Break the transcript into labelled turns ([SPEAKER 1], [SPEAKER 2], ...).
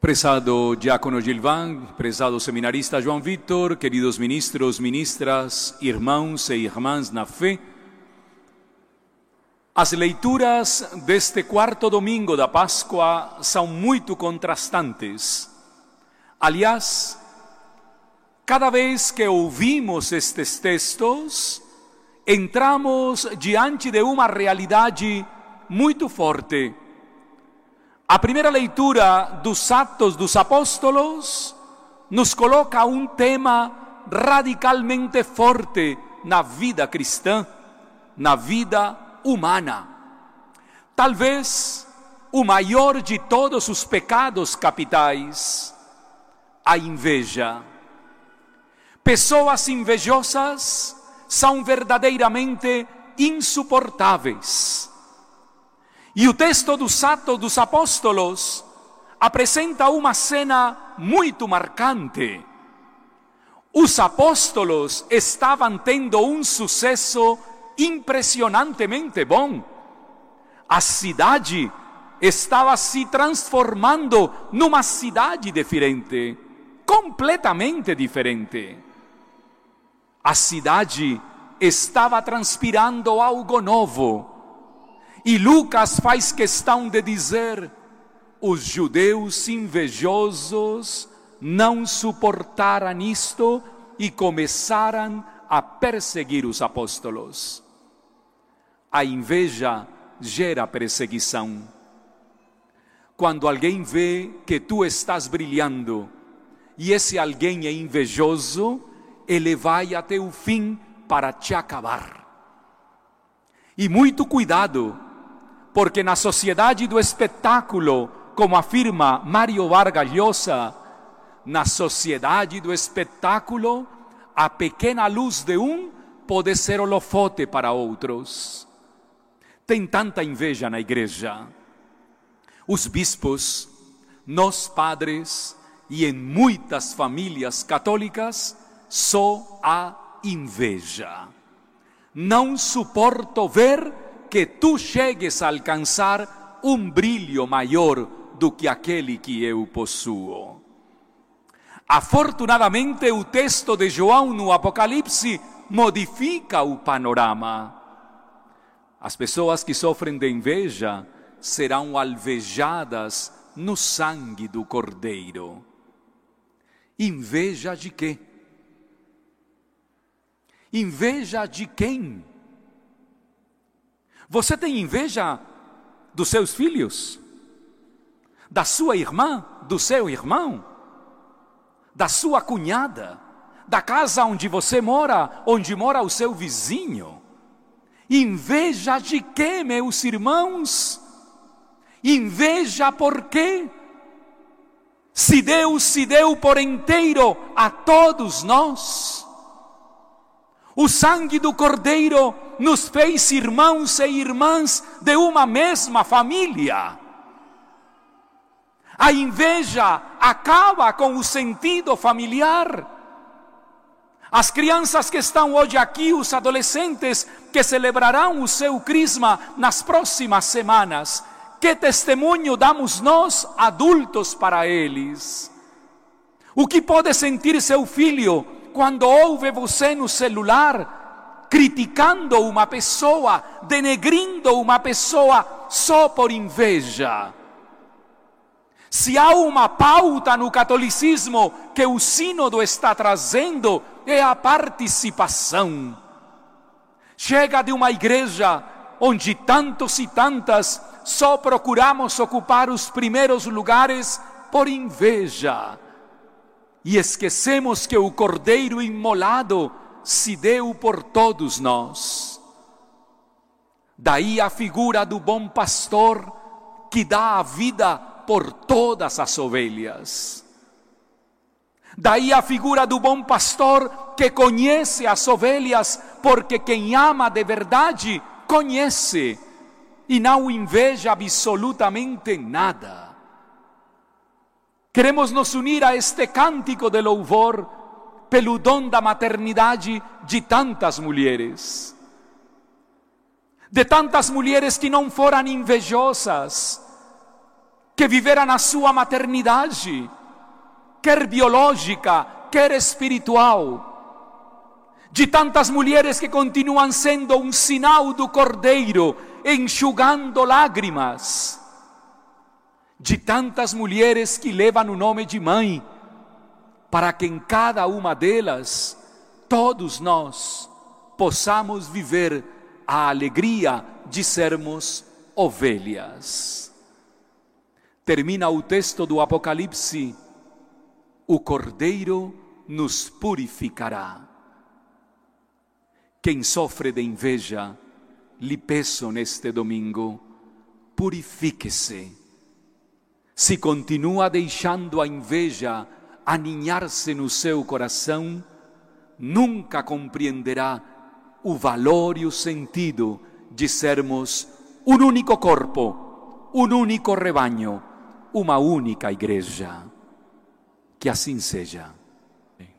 [SPEAKER 1] Prezado diácono Gilván, prezado seminarista João Vitor, queridos ministros, ministras, irmãos e irmãs na fé, as leituras deste quarto domingo da Páscoa são muito contrastantes. Aliás, cada vez que ouvimos estes textos, entramos diante de uma realidade muito forte a primeira leitura dos Atos dos Apóstolos nos coloca um tema radicalmente forte na vida cristã, na vida humana. Talvez o maior de todos os pecados capitais, a inveja. Pessoas invejosas são verdadeiramente insuportáveis. E o texto dos Atos dos Apóstolos apresenta uma cena muito marcante. Os apóstolos estavam tendo um sucesso impressionantemente bom. A cidade estava se transformando numa cidade diferente, completamente diferente. A cidade estava transpirando algo novo e Lucas faz questão de dizer: os judeus invejosos não suportaram isto e começaram a perseguir os apóstolos. A inveja gera perseguição. Quando alguém vê que tu estás brilhando e esse alguém é invejoso, ele vai até o fim para te acabar. E muito cuidado porque na sociedade do espetáculo, como afirma Mário Vargas Llosa, na sociedade do espetáculo, a pequena luz de um pode ser holofote para outros. Tem tanta inveja na igreja. Os bispos, nós padres e em muitas famílias católicas, só há inveja. Não suporto ver que tu chegues a alcançar um brilho maior do que aquele que eu possuo. Afortunadamente, o texto de João no Apocalipse modifica o panorama. As pessoas que sofrem de inveja serão alvejadas no sangue do Cordeiro. Inveja de quê? Inveja de quem? Você tem inveja dos seus filhos? Da sua irmã? Do seu irmão? Da sua cunhada? Da casa onde você mora? Onde mora o seu vizinho? Inveja de quê, meus irmãos? Inveja por quê? Se Deus se deu por inteiro a todos nós, o sangue do Cordeiro nos fez irmãos e irmãs de uma mesma família. A inveja acaba com o sentido familiar. As crianças que estão hoje aqui, os adolescentes que celebrarão o seu crisma nas próximas semanas, que testemunho damos nós, adultos, para eles? O que pode sentir seu filho quando ouve você no celular criticando uma pessoa, denegrindo uma pessoa só por inveja. Se há uma pauta no catolicismo que o Sínodo está trazendo, é a participação. Chega de uma igreja onde tantos e tantas só procuramos ocupar os primeiros lugares por inveja e esquecemos que o Cordeiro imolado se deu por todos nós. Daí a figura do bom pastor que dá a vida por todas as ovelhas. Daí a figura do bom pastor que conhece as ovelhas, porque quem ama de verdade conhece e não inveja absolutamente nada. Queremos nos unir a este cântico de louvor pelo dom da maternidade de tantas mulheres. De tantas mulheres que não foram invejosas, que viverá na sua maternidade, quer biológica, quer espiritual. De tantas mulheres que continuam sendo um sinal do Cordeiro, enxugando lágrimas. De tantas mulheres que levam o nome de mãe, para que em cada uma delas, todos nós possamos viver a alegria de sermos ovelhas. Termina o texto do Apocalipse: o Cordeiro nos purificará. Quem sofre de inveja, lhe peço neste domingo, purifique-se. Se continua deixando a inveja aninhar-se no seu coração, nunca compreenderá o valor e o sentido de sermos um único corpo, um único rebanho, uma única igreja. Que assim seja.